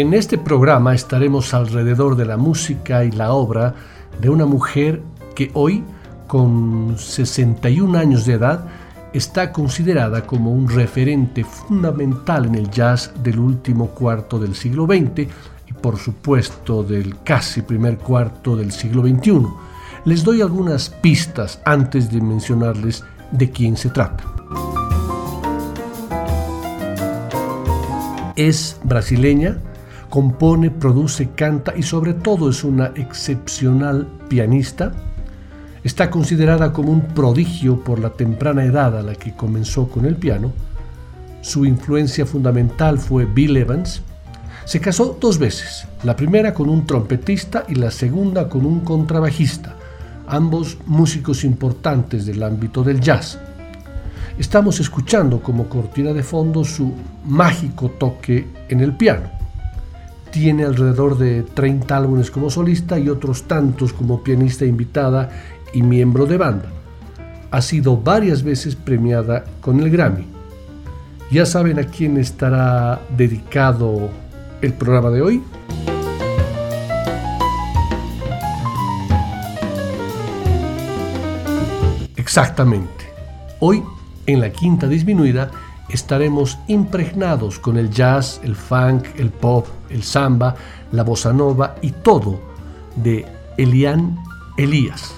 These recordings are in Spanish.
En este programa estaremos alrededor de la música y la obra de una mujer que hoy, con 61 años de edad, está considerada como un referente fundamental en el jazz del último cuarto del siglo XX y por supuesto del casi primer cuarto del siglo XXI. Les doy algunas pistas antes de mencionarles de quién se trata. Es brasileña, compone, produce, canta y sobre todo es una excepcional pianista. Está considerada como un prodigio por la temprana edad a la que comenzó con el piano. Su influencia fundamental fue Bill Evans. Se casó dos veces, la primera con un trompetista y la segunda con un contrabajista, ambos músicos importantes del ámbito del jazz. Estamos escuchando como cortina de fondo su mágico toque en el piano. Tiene alrededor de 30 álbumes como solista y otros tantos como pianista invitada y miembro de banda. Ha sido varias veces premiada con el Grammy. ¿Ya saben a quién estará dedicado el programa de hoy? Exactamente. Hoy, en la quinta disminuida, estaremos impregnados con el jazz, el funk, el pop, el samba, la bossa nova y todo de Elian Elías.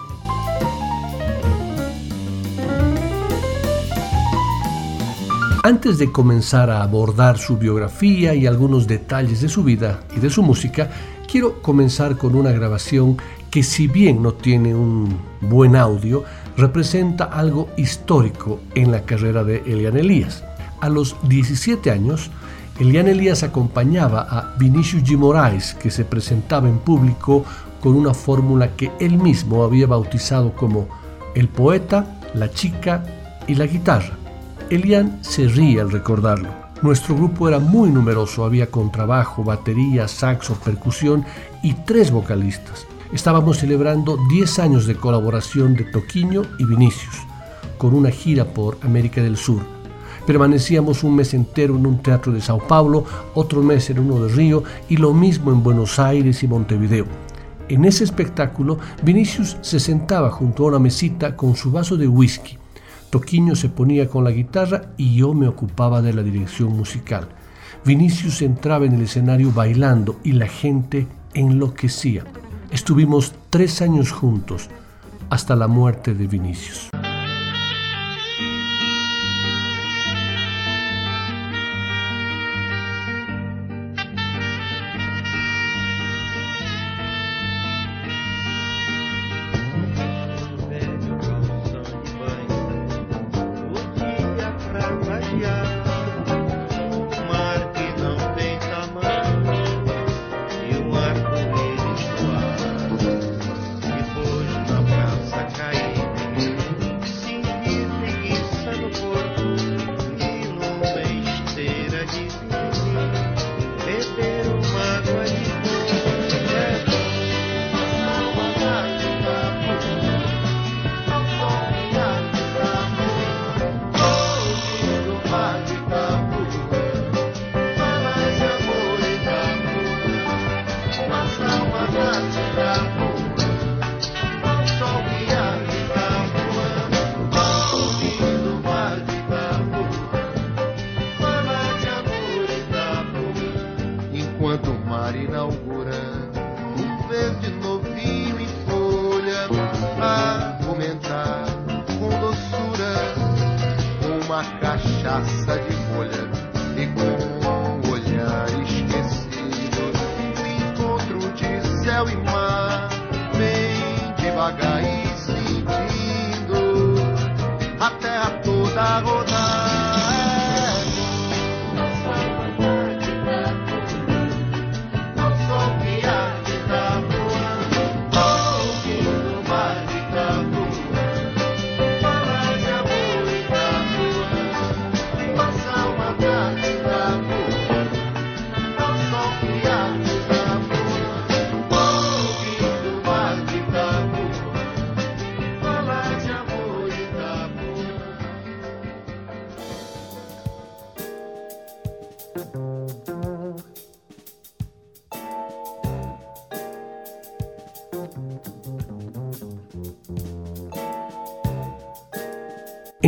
Antes de comenzar a abordar su biografía y algunos detalles de su vida y de su música, quiero comenzar con una grabación que si bien no tiene un buen audio, representa algo histórico en la carrera de Elian Elías. A los 17 años, Elian Elías acompañaba a Vinicius G. Moraes, que se presentaba en público con una fórmula que él mismo había bautizado como el poeta, la chica y la guitarra. Elian se ríe al recordarlo. Nuestro grupo era muy numeroso, había contrabajo, batería, saxo, percusión y tres vocalistas. Estábamos celebrando 10 años de colaboración de Toquiño y Vinicius, con una gira por América del Sur Permanecíamos un mes entero en un teatro de Sao Paulo, otro mes en uno de Río y lo mismo en Buenos Aires y Montevideo. En ese espectáculo, Vinicius se sentaba junto a una mesita con su vaso de whisky. Toquiño se ponía con la guitarra y yo me ocupaba de la dirección musical. Vinicius entraba en el escenario bailando y la gente enloquecía. Estuvimos tres años juntos hasta la muerte de Vinicius.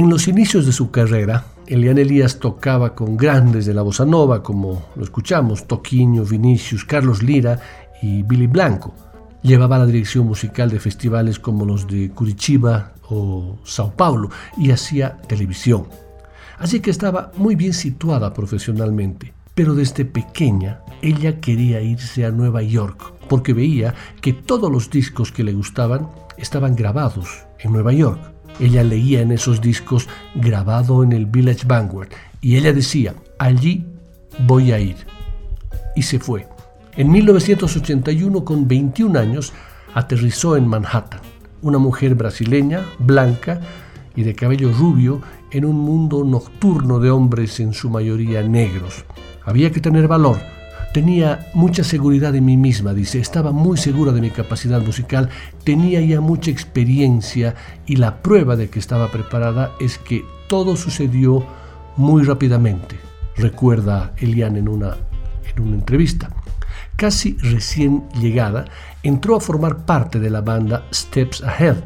En los inicios de su carrera, Elian Elías tocaba con grandes de la bossa nova como lo escuchamos, Toquinho, Vinicius, Carlos Lira y Billy Blanco. Llevaba la dirección musical de festivales como los de Curitiba o Sao Paulo y hacía televisión. Así que estaba muy bien situada profesionalmente. Pero desde pequeña ella quería irse a Nueva York porque veía que todos los discos que le gustaban estaban grabados en Nueva York. Ella leía en esos discos grabado en el Village Vanguard y ella decía, allí voy a ir. Y se fue. En 1981, con 21 años, aterrizó en Manhattan, una mujer brasileña, blanca y de cabello rubio, en un mundo nocturno de hombres en su mayoría negros. Había que tener valor Tenía mucha seguridad en mí misma, dice, estaba muy segura de mi capacidad musical, tenía ya mucha experiencia y la prueba de que estaba preparada es que todo sucedió muy rápidamente, recuerda Eliane en una, en una entrevista. Casi recién llegada, entró a formar parte de la banda Steps Ahead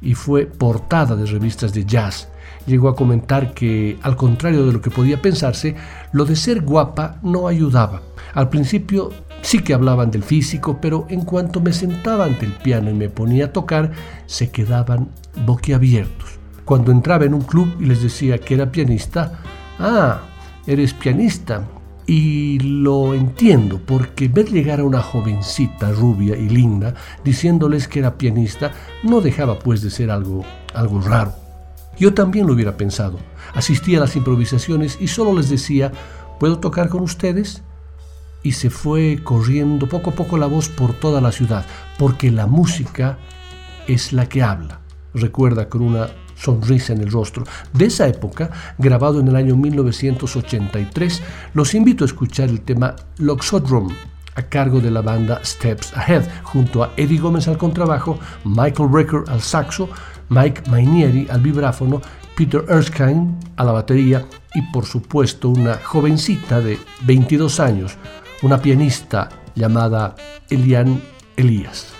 y fue portada de revistas de jazz llegó a comentar que, al contrario de lo que podía pensarse, lo de ser guapa no ayudaba. Al principio sí que hablaban del físico, pero en cuanto me sentaba ante el piano y me ponía a tocar, se quedaban boquiabiertos. Cuando entraba en un club y les decía que era pianista, ah, eres pianista. Y lo entiendo, porque ver llegar a una jovencita rubia y linda diciéndoles que era pianista no dejaba pues de ser algo, algo raro. Yo también lo hubiera pensado. Asistía a las improvisaciones y solo les decía, ¿puedo tocar con ustedes? Y se fue corriendo poco a poco la voz por toda la ciudad, porque la música es la que habla, recuerda con una sonrisa en el rostro. De esa época, grabado en el año 1983, los invito a escuchar el tema Loxodrome a cargo de la banda Steps Ahead, junto a Eddie Gómez al contrabajo, Michael Brecker al saxo, Mike Mainieri al vibráfono, Peter Erskine a la batería y por supuesto una jovencita de 22 años, una pianista llamada Eliane Elías.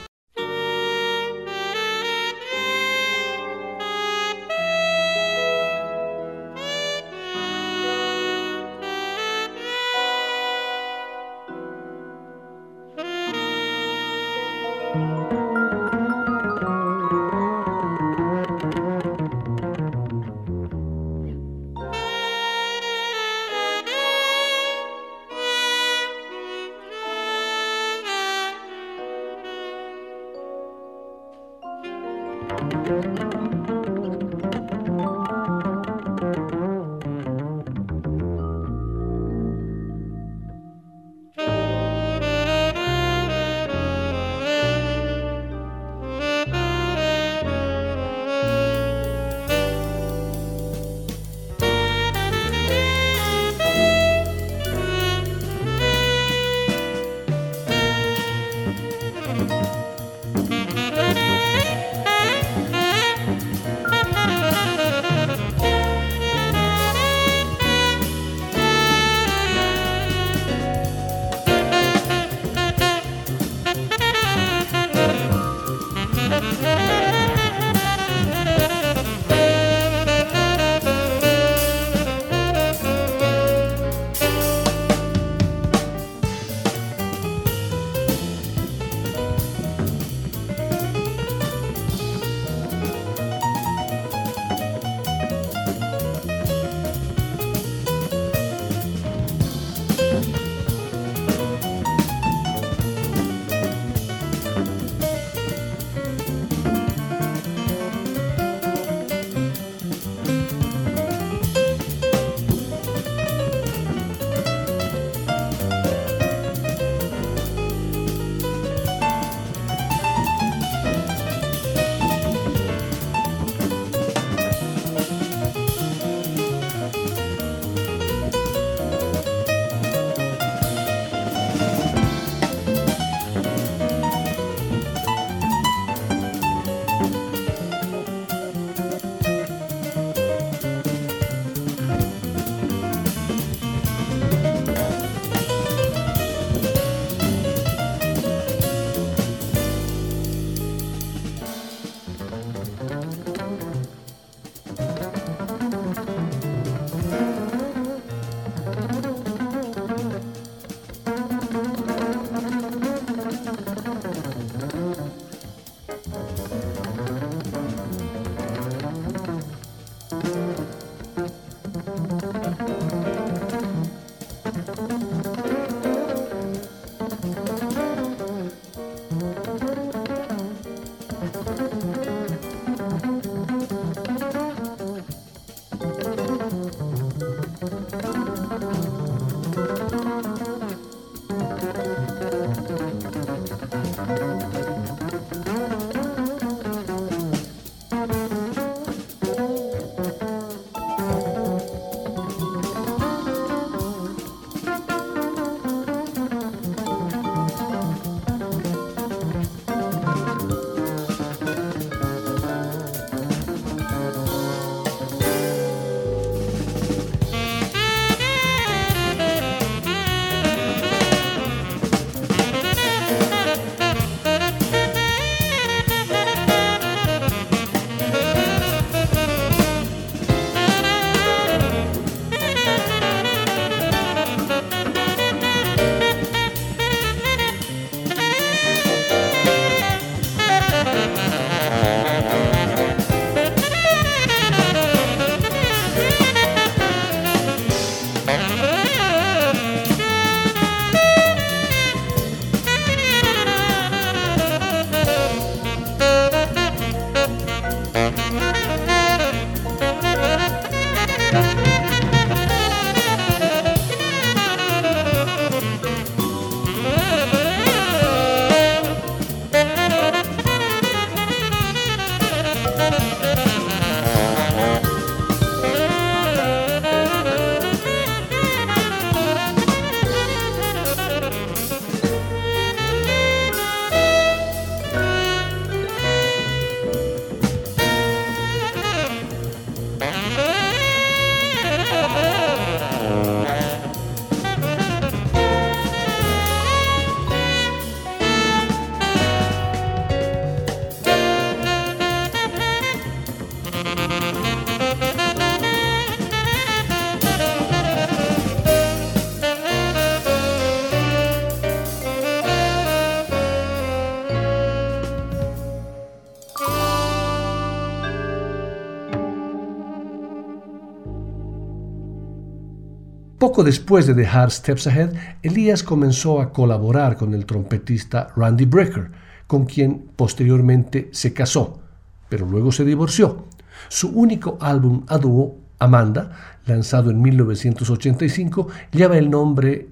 Poco después de dejar Steps Ahead, Elías comenzó a colaborar con el trompetista Randy Brecker, con quien posteriormente se casó, pero luego se divorció. Su único álbum a dúo, Amanda, lanzado en 1985, lleva el nombre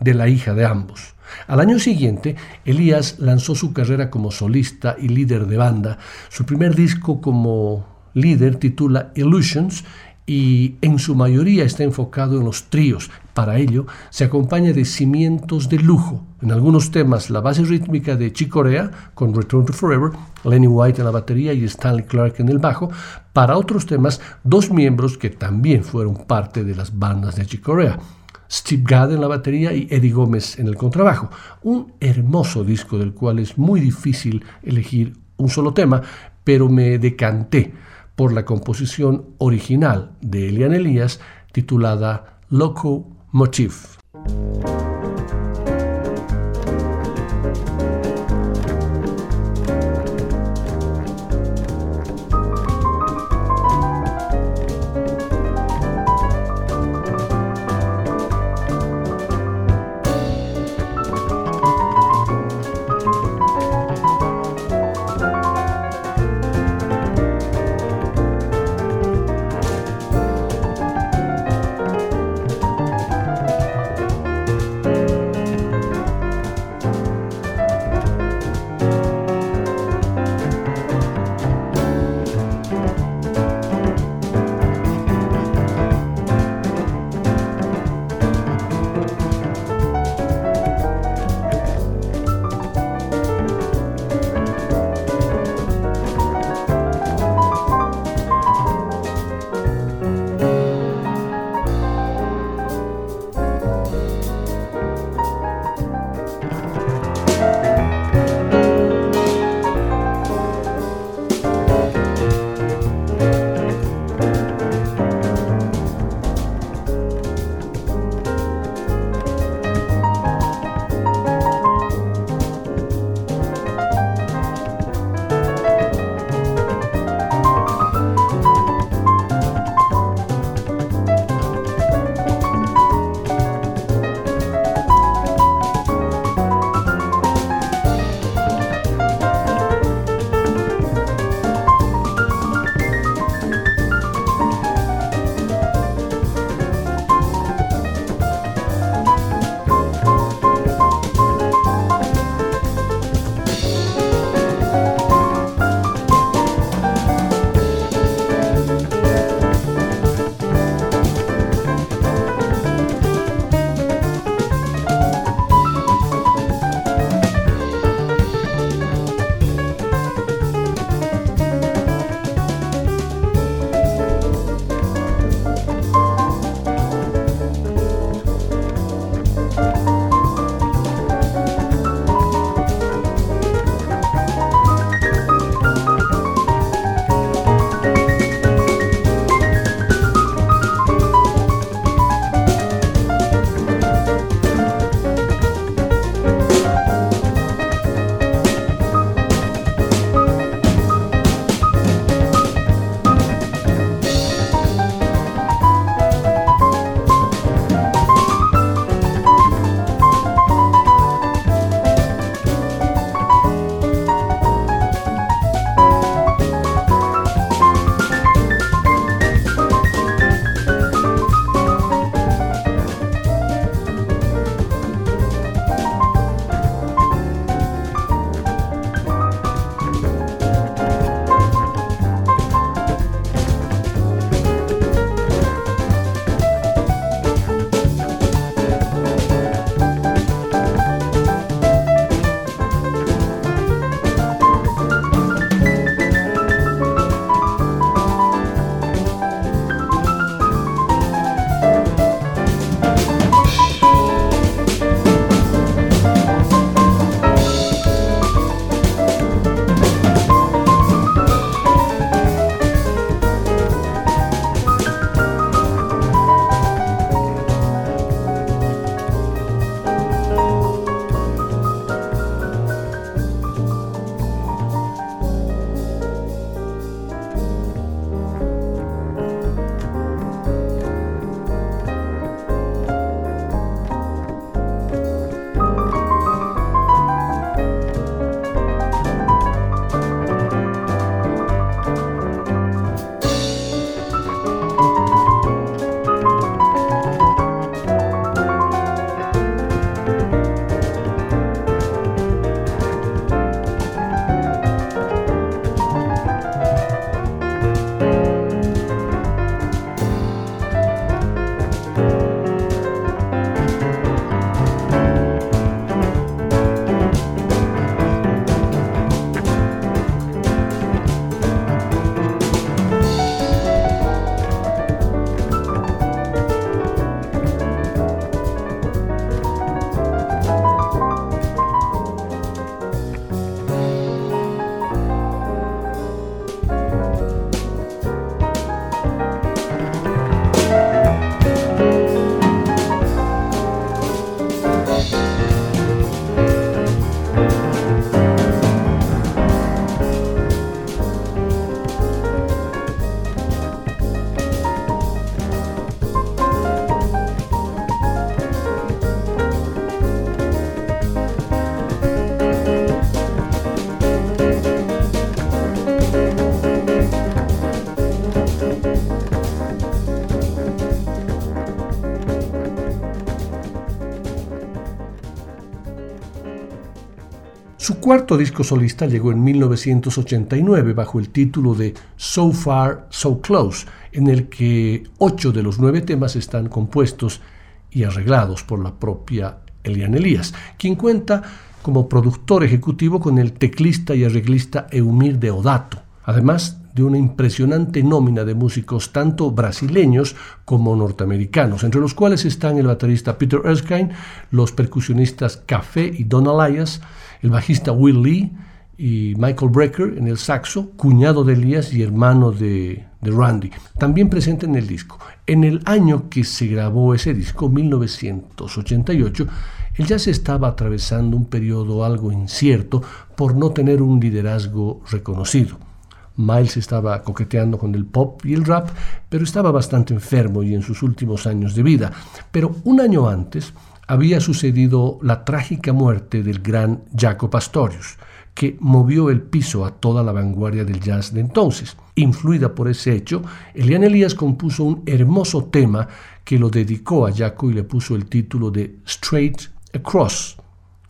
de la hija de ambos. Al año siguiente, Elías lanzó su carrera como solista y líder de banda. Su primer disco como líder titula Illusions y en su mayoría está enfocado en los tríos. Para ello, se acompaña de cimientos de lujo. En algunos temas, la base rítmica de Chick Corea, con Return to Forever, Lenny White en la batería y Stanley Clark en el bajo. Para otros temas, dos miembros que también fueron parte de las bandas de Chick Corea. Steve Gadd en la batería y Eddie Gómez en el contrabajo. Un hermoso disco del cual es muy difícil elegir un solo tema, pero me decanté por la composición original de Elian Elías titulada Loco Motif. Cuarto disco solista llegó en 1989 bajo el título de So Far, So Close, en el que ocho de los nueve temas están compuestos y arreglados por la propia Elian Elías, quien cuenta como productor ejecutivo con el teclista y arreglista Eumir Deodato, además de una impresionante nómina de músicos tanto brasileños como norteamericanos, entre los cuales están el baterista Peter Erskine, los percusionistas Café y Don Elias, el bajista Will Lee y Michael Brecker en el saxo, cuñado de Elias y hermano de, de Randy, también presente en el disco. En el año que se grabó ese disco, 1988, el jazz estaba atravesando un periodo algo incierto por no tener un liderazgo reconocido. Miles estaba coqueteando con el pop y el rap, pero estaba bastante enfermo y en sus últimos años de vida. Pero un año antes había sucedido la trágica muerte del gran Jaco Pastorius, que movió el piso a toda la vanguardia del jazz de entonces. Influida por ese hecho, Elian Elías compuso un hermoso tema que lo dedicó a Jaco y le puso el título de Straight Across.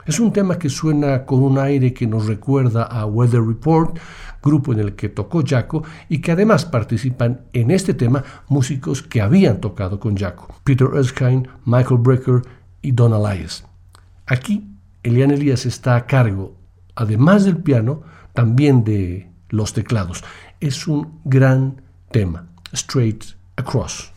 Es un tema que suena con un aire que nos recuerda a Weather Report, grupo en el que tocó Jaco y que además participan en este tema músicos que habían tocado con Jaco, Peter Erskine, Michael Brecker y Don Elias. Aquí, Elian Elías está a cargo, además del piano, también de los teclados. Es un gran tema, Straight Across.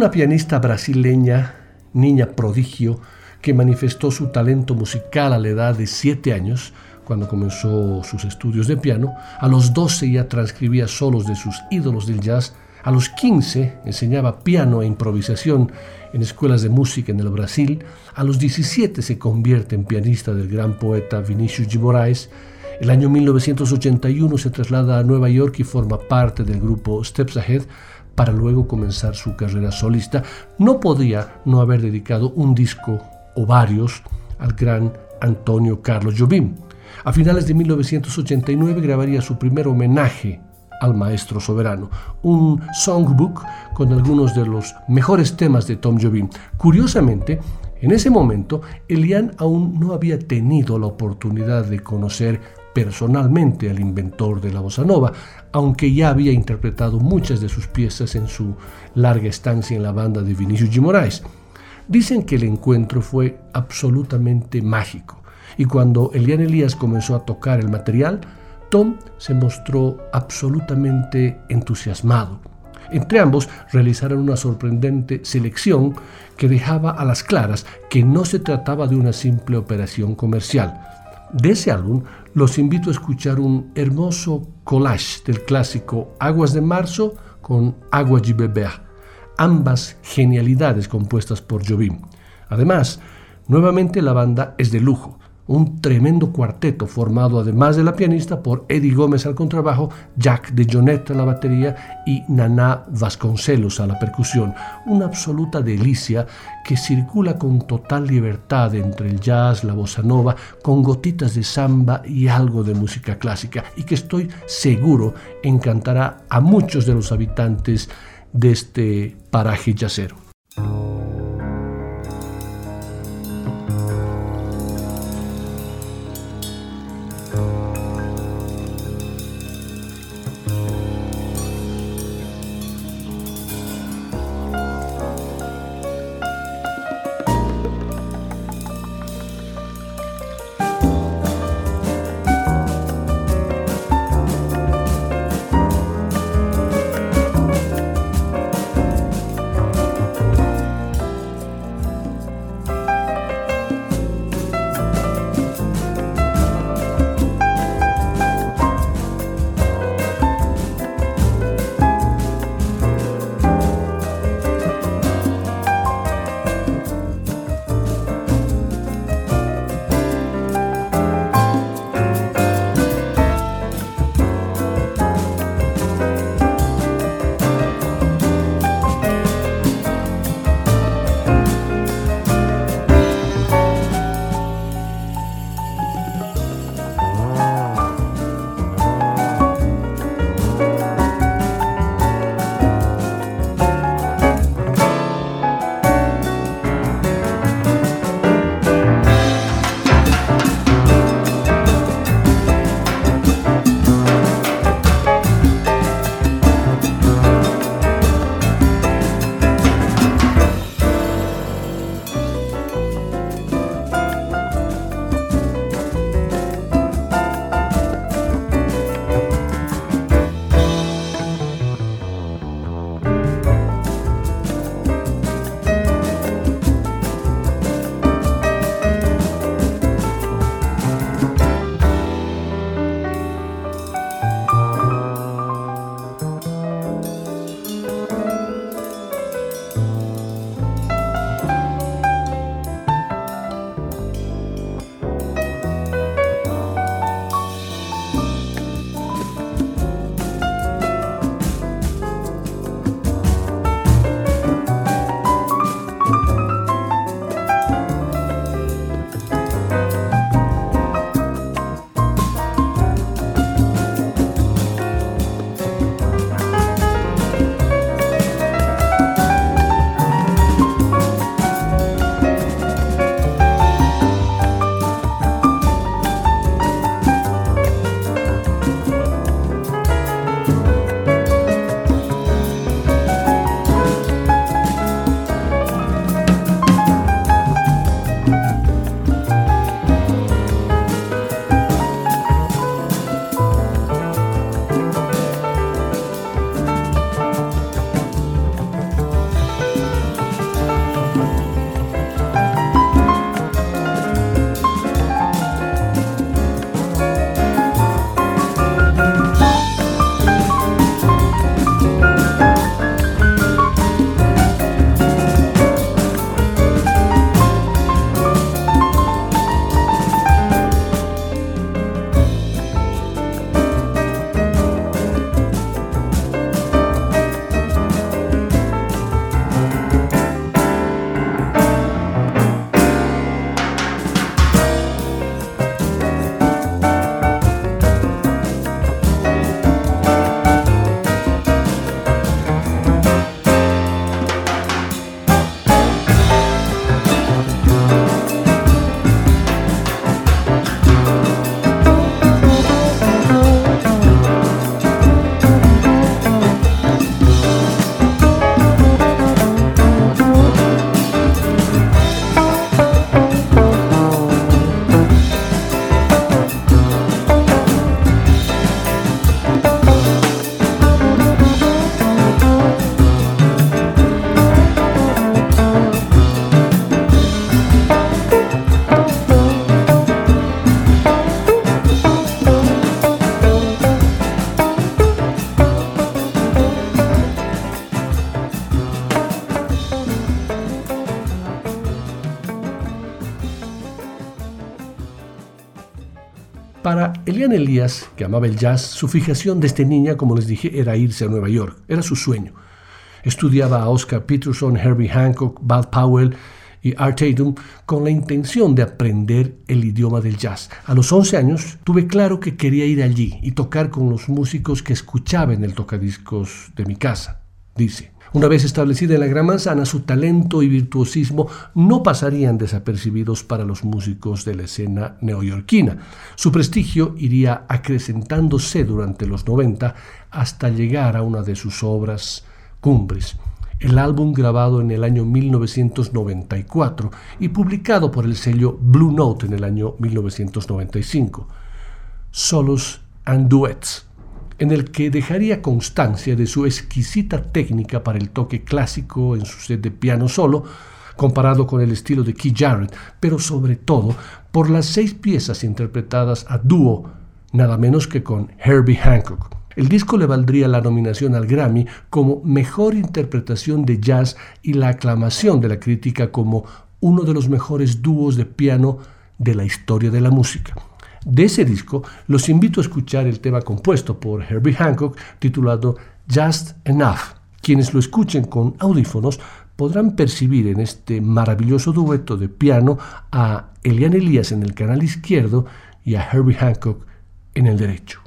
Una pianista brasileña, niña prodigio, que manifestó su talento musical a la edad de 7 años, cuando comenzó sus estudios de piano. A los 12 ya transcribía solos de sus ídolos del jazz. A los 15 enseñaba piano e improvisación en escuelas de música en el Brasil. A los 17 se convierte en pianista del gran poeta Vinicius de Moraes. El año 1981 se traslada a Nueva York y forma parte del grupo Steps Ahead para luego comenzar su carrera solista. No podía no haber dedicado un disco o varios al gran Antonio Carlos Jobim. A finales de 1989 grabaría su primer homenaje al maestro soberano, un songbook con algunos de los mejores temas de Tom Jobim. Curiosamente, en ese momento, Elian aún no había tenido la oportunidad de conocer personalmente al inventor de la bossa nova, aunque ya había interpretado muchas de sus piezas en su larga estancia en la banda de Vinicius G. Moraes. Dicen que el encuentro fue absolutamente mágico y cuando Elian Elías comenzó a tocar el material, Tom se mostró absolutamente entusiasmado. Entre ambos realizaron una sorprendente selección que dejaba a las claras que no se trataba de una simple operación comercial. De ese álbum los invito a escuchar un hermoso collage del clásico Aguas de Marzo con Agua de Beber ambas genialidades compuestas por Jobim. Además, nuevamente la banda es de lujo, un tremendo cuarteto formado además de la pianista por Eddie Gómez al contrabajo, Jack de Jonette a la batería y Nana Vasconcelos a la percusión. Una absoluta delicia que circula con total libertad entre el jazz, la bossa nova, con gotitas de samba y algo de música clásica y que estoy seguro encantará a muchos de los habitantes de este paraje yacero. Elías, que amaba el jazz, su fijación desde niña, como les dije, era irse a Nueva York. Era su sueño. Estudiaba a Oscar Peterson, Herbie Hancock, Bud Powell y Art Tatum con la intención de aprender el idioma del jazz. A los 11 años tuve claro que quería ir allí y tocar con los músicos que escuchaba en el tocadiscos de mi casa, dice. Una vez establecida en la Gran Manzana, su talento y virtuosismo no pasarían desapercibidos para los músicos de la escena neoyorquina. Su prestigio iría acrecentándose durante los 90 hasta llegar a una de sus obras cumbres, el álbum grabado en el año 1994 y publicado por el sello Blue Note en el año 1995, Solos and Duets en el que dejaría constancia de su exquisita técnica para el toque clásico en su set de piano solo, comparado con el estilo de Keith Jarrett, pero sobre todo por las seis piezas interpretadas a dúo, nada menos que con Herbie Hancock. El disco le valdría la nominación al Grammy como Mejor Interpretación de Jazz y la aclamación de la crítica como uno de los mejores dúos de piano de la historia de la música. De ese disco los invito a escuchar el tema compuesto por Herbie Hancock titulado Just Enough. Quienes lo escuchen con audífonos podrán percibir en este maravilloso dueto de piano a Elian Elías en el canal izquierdo y a Herbie Hancock en el derecho.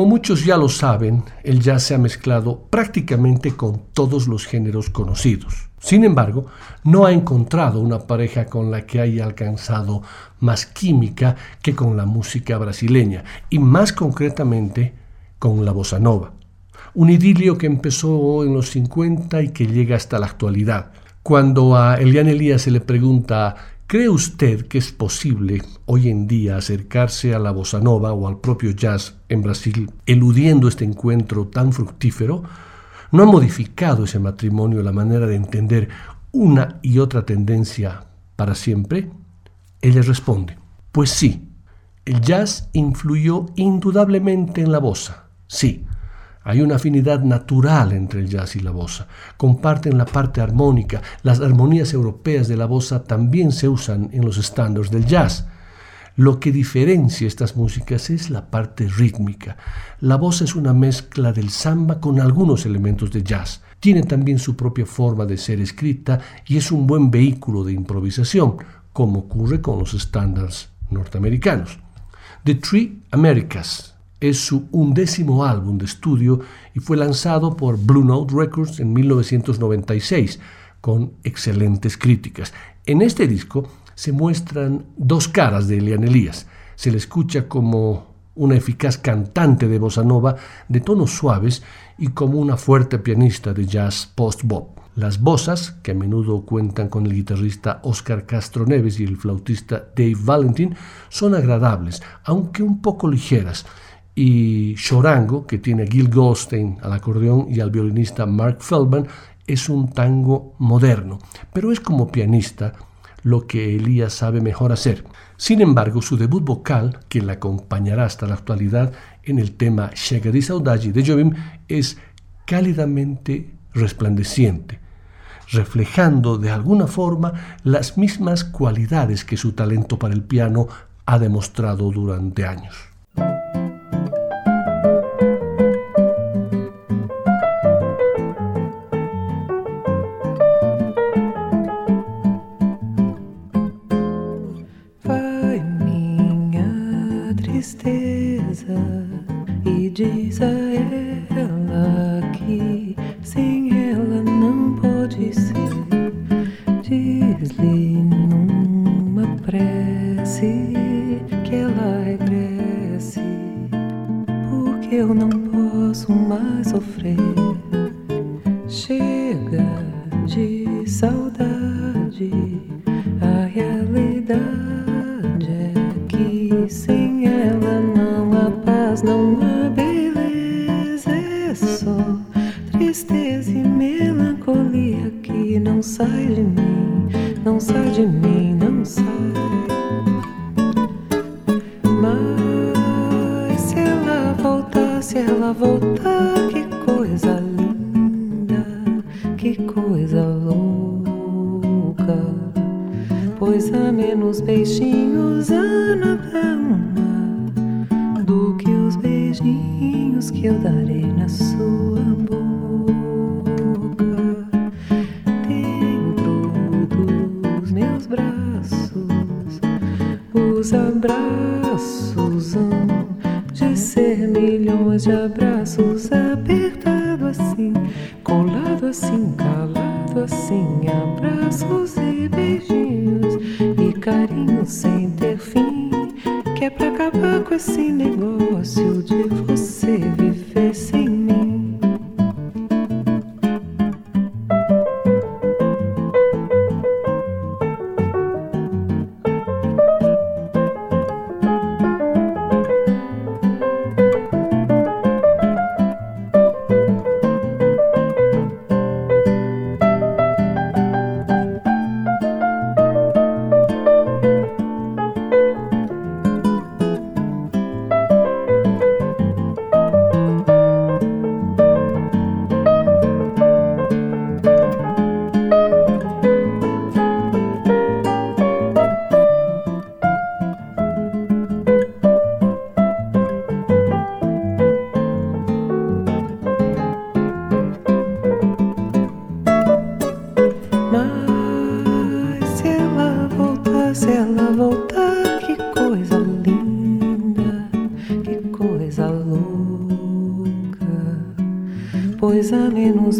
Como muchos ya lo saben, el jazz se ha mezclado prácticamente con todos los géneros conocidos. Sin embargo, no ha encontrado una pareja con la que haya alcanzado más química que con la música brasileña, y más concretamente con la bossa nova. Un idilio que empezó en los 50 y que llega hasta la actualidad. Cuando a Elian Elías se le pregunta ¿Cree usted que es posible hoy en día acercarse a la bossa nova o al propio jazz en Brasil eludiendo este encuentro tan fructífero? ¿No ha modificado ese matrimonio la manera de entender una y otra tendencia para siempre? Ella responde, pues sí, el jazz influyó indudablemente en la bossa, sí, hay una afinidad natural entre el jazz y la bossa. Comparten la parte armónica. Las armonías europeas de la bossa también se usan en los estándares del jazz. Lo que diferencia estas músicas es la parte rítmica. La bossa es una mezcla del samba con algunos elementos de jazz. Tiene también su propia forma de ser escrita y es un buen vehículo de improvisación, como ocurre con los estándares norteamericanos. The Three Americas es su undécimo álbum de estudio y fue lanzado por Blue Note Records en 1996 con excelentes críticas. En este disco se muestran dos caras de Elian Elías. Se le escucha como una eficaz cantante de bossa nova de tonos suaves y como una fuerte pianista de jazz post-bop. Las bossas, que a menudo cuentan con el guitarrista Oscar Castro Neves y el flautista Dave Valentin, son agradables, aunque un poco ligeras, y Chorango, que tiene Gil Goldstein al acordeón y al violinista Mark Feldman, es un tango moderno, pero es como pianista lo que Elías sabe mejor hacer. Sin embargo, su debut vocal, que le acompañará hasta la actualidad en el tema Chega di Saudade de Jobim, es cálidamente resplandeciente, reflejando de alguna forma las mismas cualidades que su talento para el piano ha demostrado durante años. sofrer.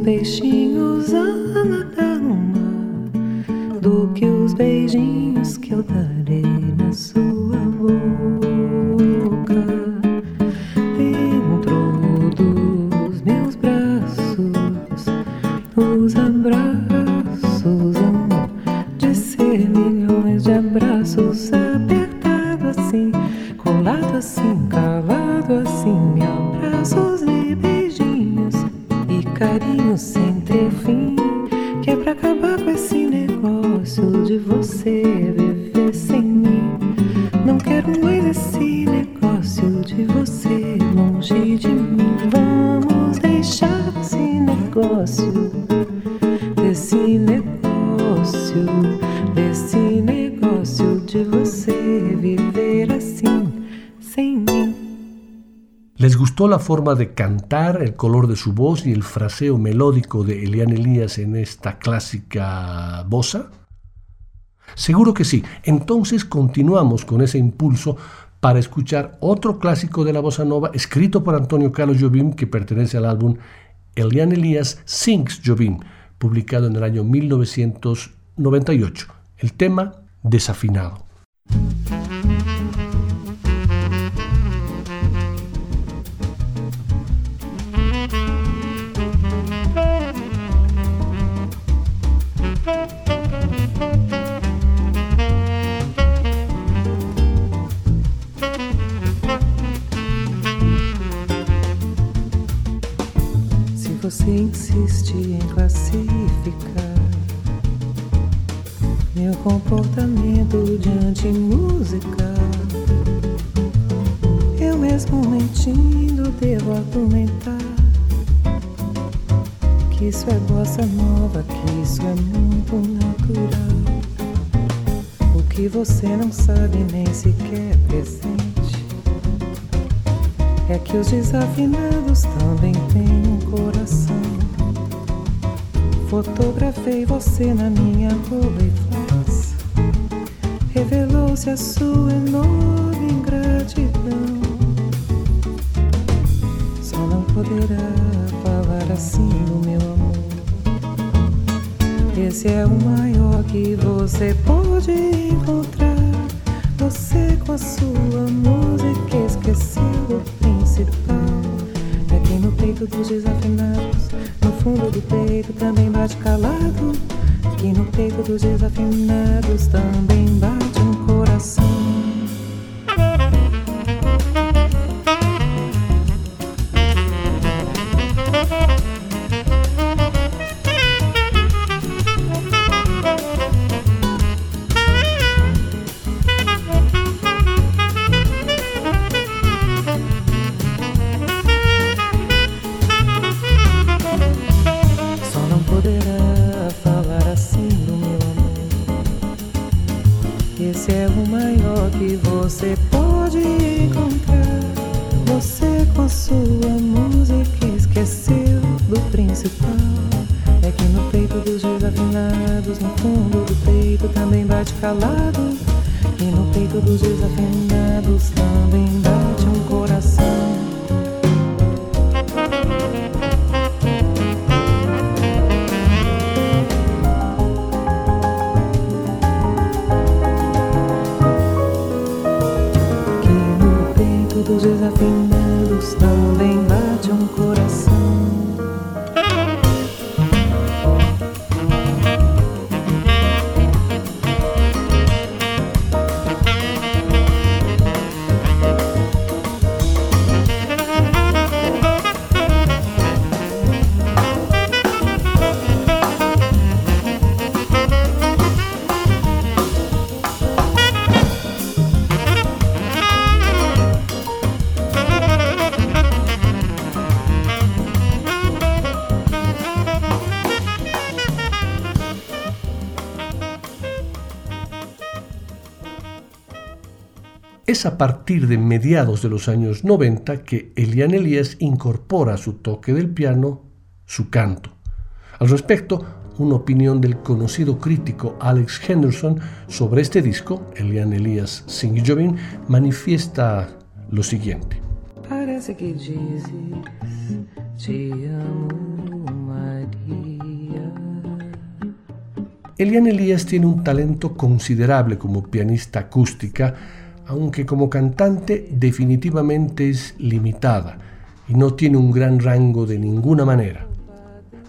悲喜 la forma de cantar, el color de su voz y el fraseo melódico de Eliane Elías en esta clásica bossa? Seguro que sí. Entonces continuamos con ese impulso para escuchar otro clásico de la bossa nova escrito por Antonio Carlos Jobim que pertenece al álbum Eliane Elías Sings Jobim, publicado en el año 1998. El tema Desafinado. Você insiste em classificar meu comportamento diante música, eu mesmo mentindo devo argumentar que isso é bossa nova, que isso é muito natural. O que você não sabe nem sequer presente é que os desafinados também têm um coração. Fotografei você na minha Rolleiflex. Revelou-se a sua enorme ingratidão. Só não poderá falar assim do meu amor. Esse é o maior que você pode encontrar. Você com a sua música dos desafinados, no fundo do peito também bate calado. Que no peito dos desafinados também bate roses have been Es a partir de mediados de los años 90 que Eliane Elías incorpora a su toque del piano su canto. Al respecto, una opinión del conocido crítico Alex Henderson sobre este disco, Eliane Elías Sing Jobin, manifiesta lo siguiente. Parece que te amo, mas Eliane Elías tiene un talento considerable como pianista acústica, aunque como cantante definitivamente es limitada y no tiene un gran rango de ninguna manera.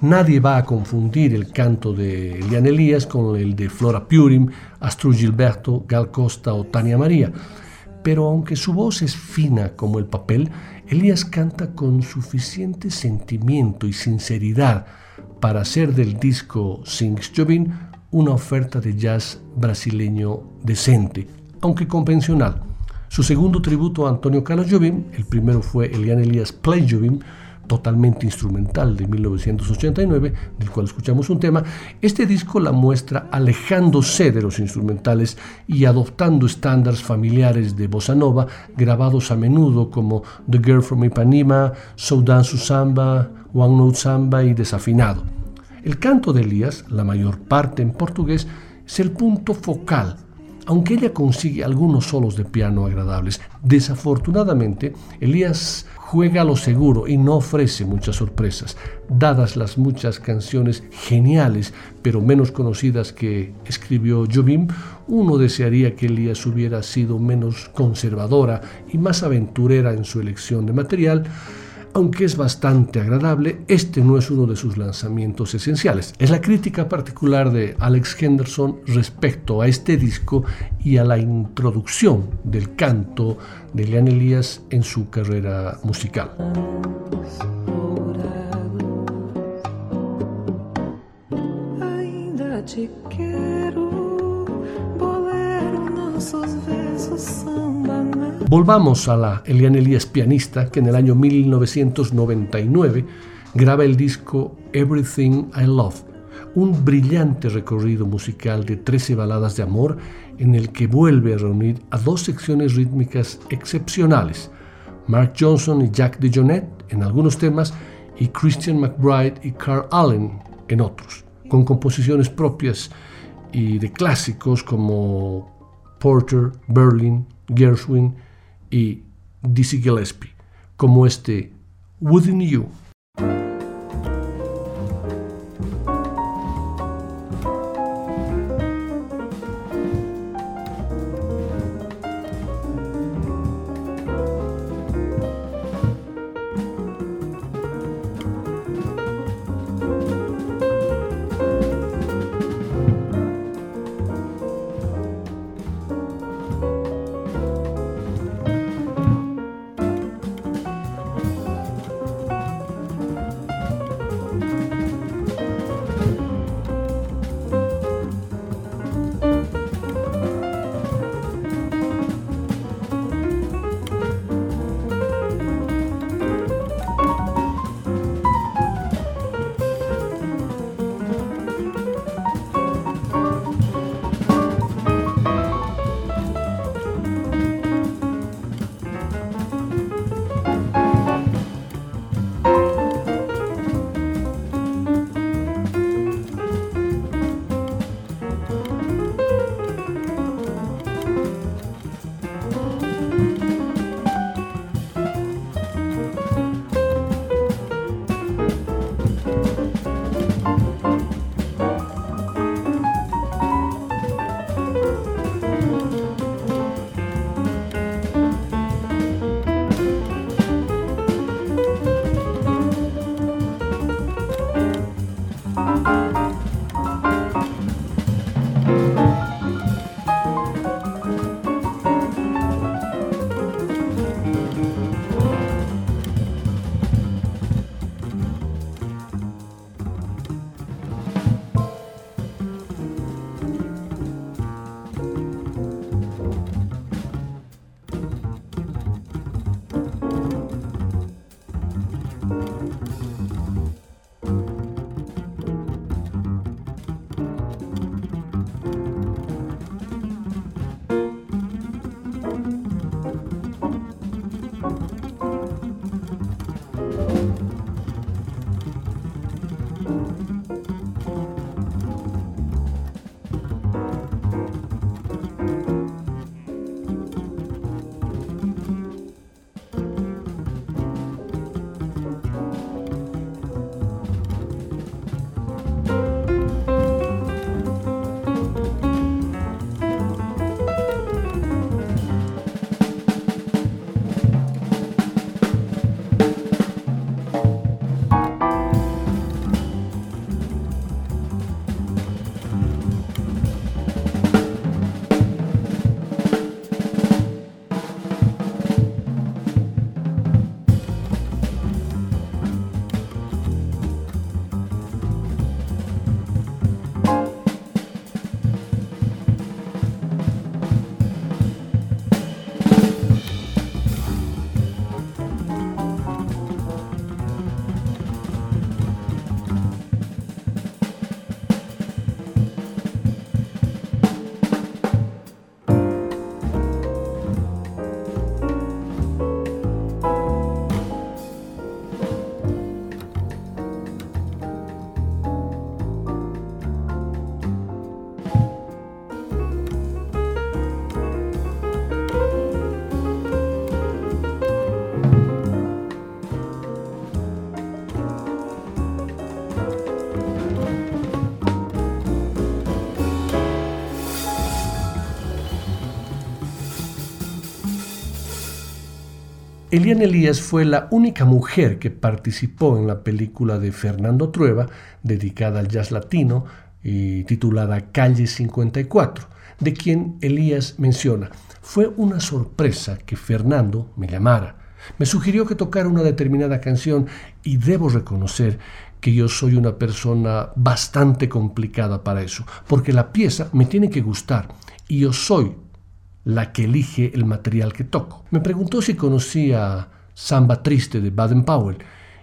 Nadie va a confundir el canto de Eliane Elías con el de Flora Purim, Astro Gilberto, Gal Costa o Tania María, pero aunque su voz es fina como el papel, Elías canta con suficiente sentimiento y sinceridad para hacer del disco Sings Jobin una oferta de jazz brasileño decente, aunque convencional. Su segundo tributo a Antonio Carlos Jobim, el primero fue Eliane Elías Play Jobim, totalmente instrumental de 1989, del cual escuchamos un tema, este disco la muestra alejándose de los instrumentales y adoptando estándares familiares de bossa nova grabados a menudo como The Girl from Ipanema, So Dance Samba, One Note Samba y Desafinado. El canto de Elías, la mayor parte en portugués, es el punto focal, aunque ella consigue algunos solos de piano agradables. Desafortunadamente, Elías juega a lo seguro y no ofrece muchas sorpresas, dadas las muchas canciones geniales pero menos conocidas que escribió Jobim, uno desearía que Elías hubiera sido menos conservadora y más aventurera en su elección de material, aunque es bastante agradable, este no es uno de sus lanzamientos esenciales. Es la crítica particular de Alex Henderson respecto a este disco y a la introducción del canto de Leon Elías en su carrera musical. Volvamos a la Eliane Elías pianista que en el año 1999 graba el disco Everything I Love, un brillante recorrido musical de 13 baladas de amor en el que vuelve a reunir a dos secciones rítmicas excepcionales, Mark Johnson y Jack DeJohnette en algunos temas y Christian McBride y Carl Allen en otros, con composiciones propias y de clásicos como Porter, Berlin, Gershwin y Dizzy Gillespie, como este Within You. Eliane Elías fue la única mujer que participó en la película de Fernando Trueba, dedicada al jazz latino y titulada Calle 54, de quien Elías menciona, fue una sorpresa que Fernando me llamara. Me sugirió que tocara una determinada canción y debo reconocer que yo soy una persona bastante complicada para eso, porque la pieza me tiene que gustar y yo soy la que elige el material que toco. Me preguntó si conocía Samba Triste de Baden Powell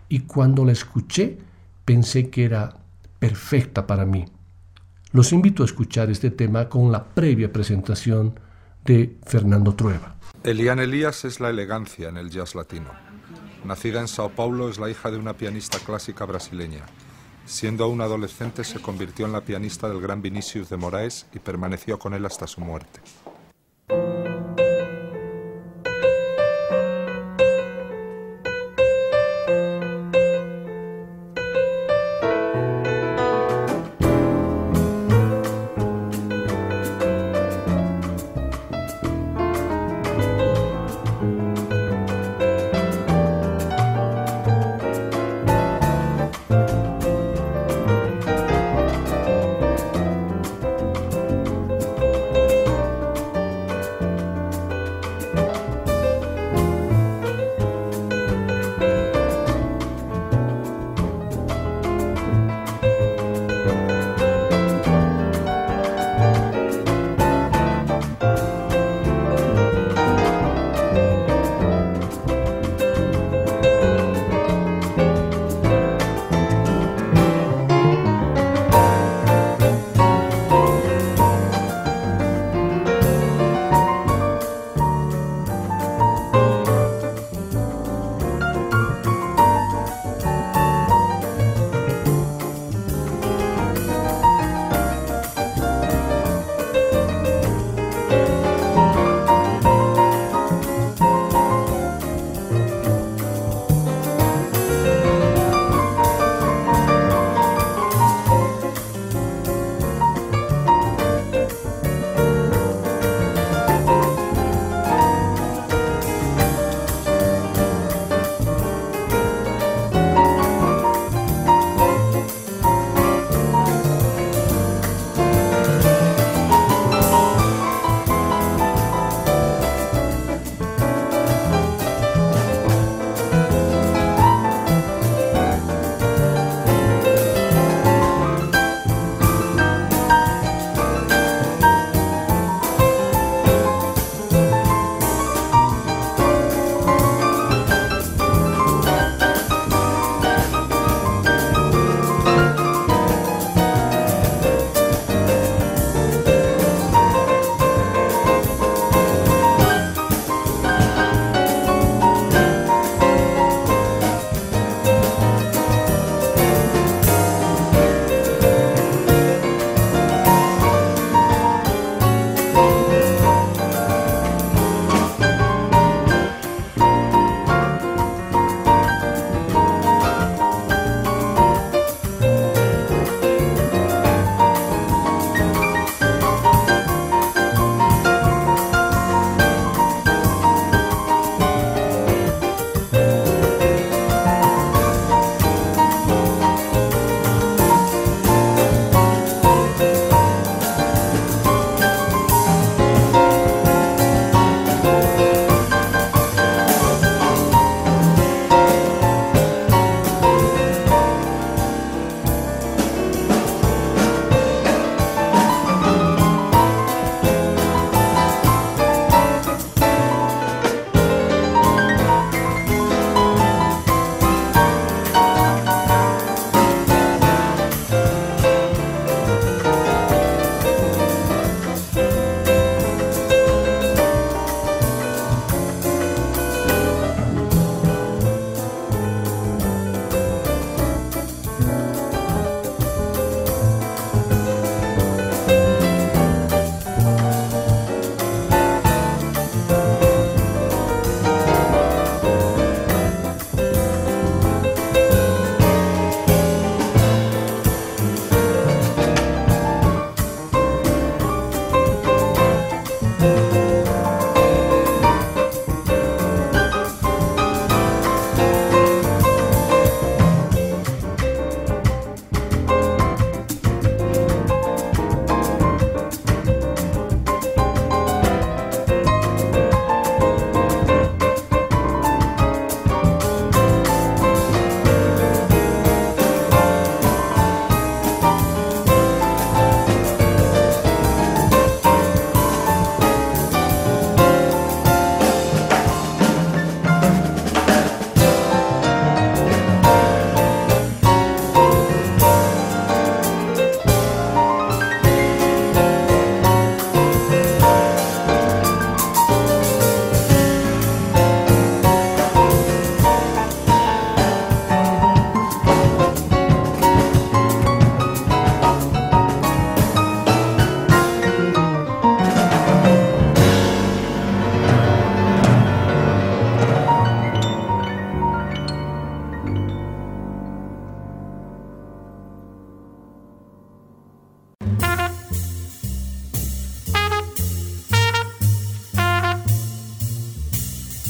y cuando la escuché pensé que era perfecta para mí. Los invito a escuchar este tema con la previa presentación de Fernando Trueba. Eliane Elías es la elegancia en el jazz latino. Nacida en Sao Paulo, es la hija de una pianista clásica brasileña. Siendo aún adolescente, se convirtió en la pianista del gran Vinicius de Moraes y permaneció con él hasta su muerte.